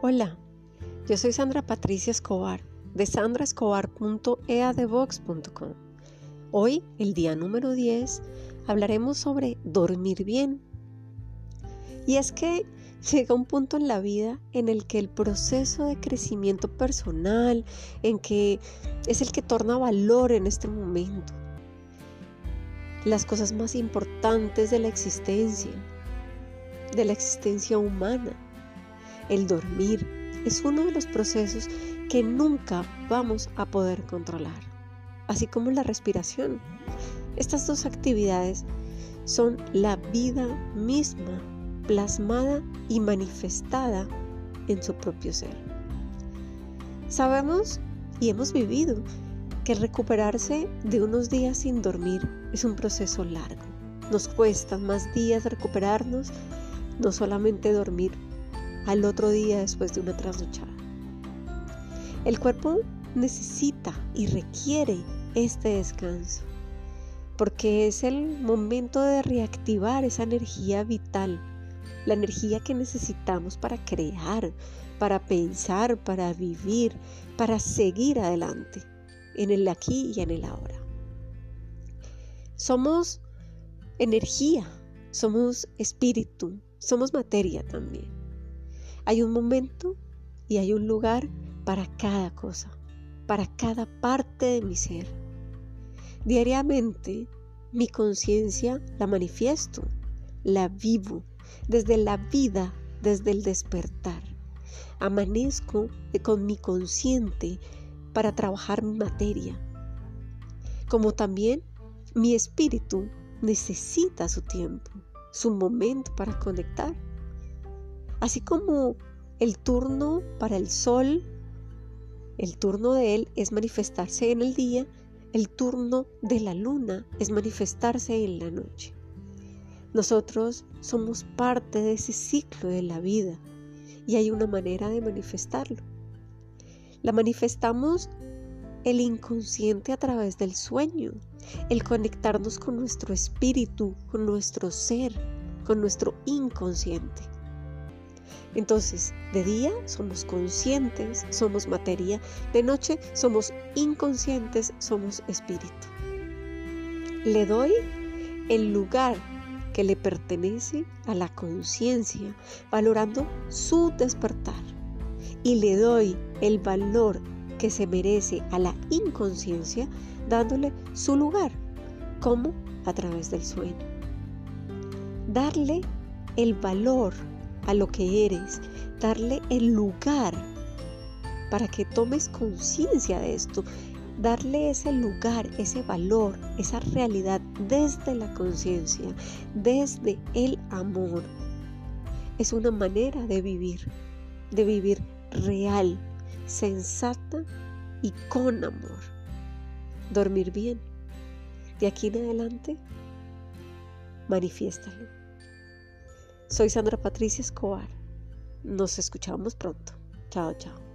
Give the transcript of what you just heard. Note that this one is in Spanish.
Hola, yo soy Sandra Patricia Escobar de sandraescobar.eadevox.com. Hoy, el día número 10, hablaremos sobre dormir bien. Y es que llega un punto en la vida en el que el proceso de crecimiento personal, en que es el que torna valor en este momento, las cosas más importantes de la existencia, de la existencia humana, el dormir es uno de los procesos que nunca vamos a poder controlar, así como la respiración. Estas dos actividades son la vida misma, plasmada y manifestada en su propio ser. Sabemos y hemos vivido que recuperarse de unos días sin dormir es un proceso largo. Nos cuesta más días recuperarnos, no solamente dormir al otro día después de una trasnochada. El cuerpo necesita y requiere este descanso porque es el momento de reactivar esa energía vital, la energía que necesitamos para crear, para pensar, para vivir, para seguir adelante, en el aquí y en el ahora. Somos energía, somos espíritu, somos materia también. Hay un momento y hay un lugar para cada cosa, para cada parte de mi ser. Diariamente mi conciencia la manifiesto, la vivo desde la vida, desde el despertar. Amanezco con mi consciente para trabajar mi materia. Como también mi espíritu necesita su tiempo, su momento para conectar. Así como el turno para el sol, el turno de él es manifestarse en el día, el turno de la luna es manifestarse en la noche. Nosotros somos parte de ese ciclo de la vida y hay una manera de manifestarlo. La manifestamos el inconsciente a través del sueño, el conectarnos con nuestro espíritu, con nuestro ser, con nuestro inconsciente. Entonces, de día somos conscientes, somos materia, de noche somos inconscientes, somos espíritu. Le doy el lugar que le pertenece a la conciencia, valorando su despertar. Y le doy el valor que se merece a la inconsciencia, dándole su lugar, como a través del sueño. Darle el valor a lo que eres, darle el lugar para que tomes conciencia de esto, darle ese lugar, ese valor, esa realidad desde la conciencia, desde el amor. Es una manera de vivir, de vivir real, sensata y con amor. Dormir bien. De aquí en adelante, manifiéstalo. Soy Sandra Patricia Escobar. Nos escuchamos pronto. Chao, chao.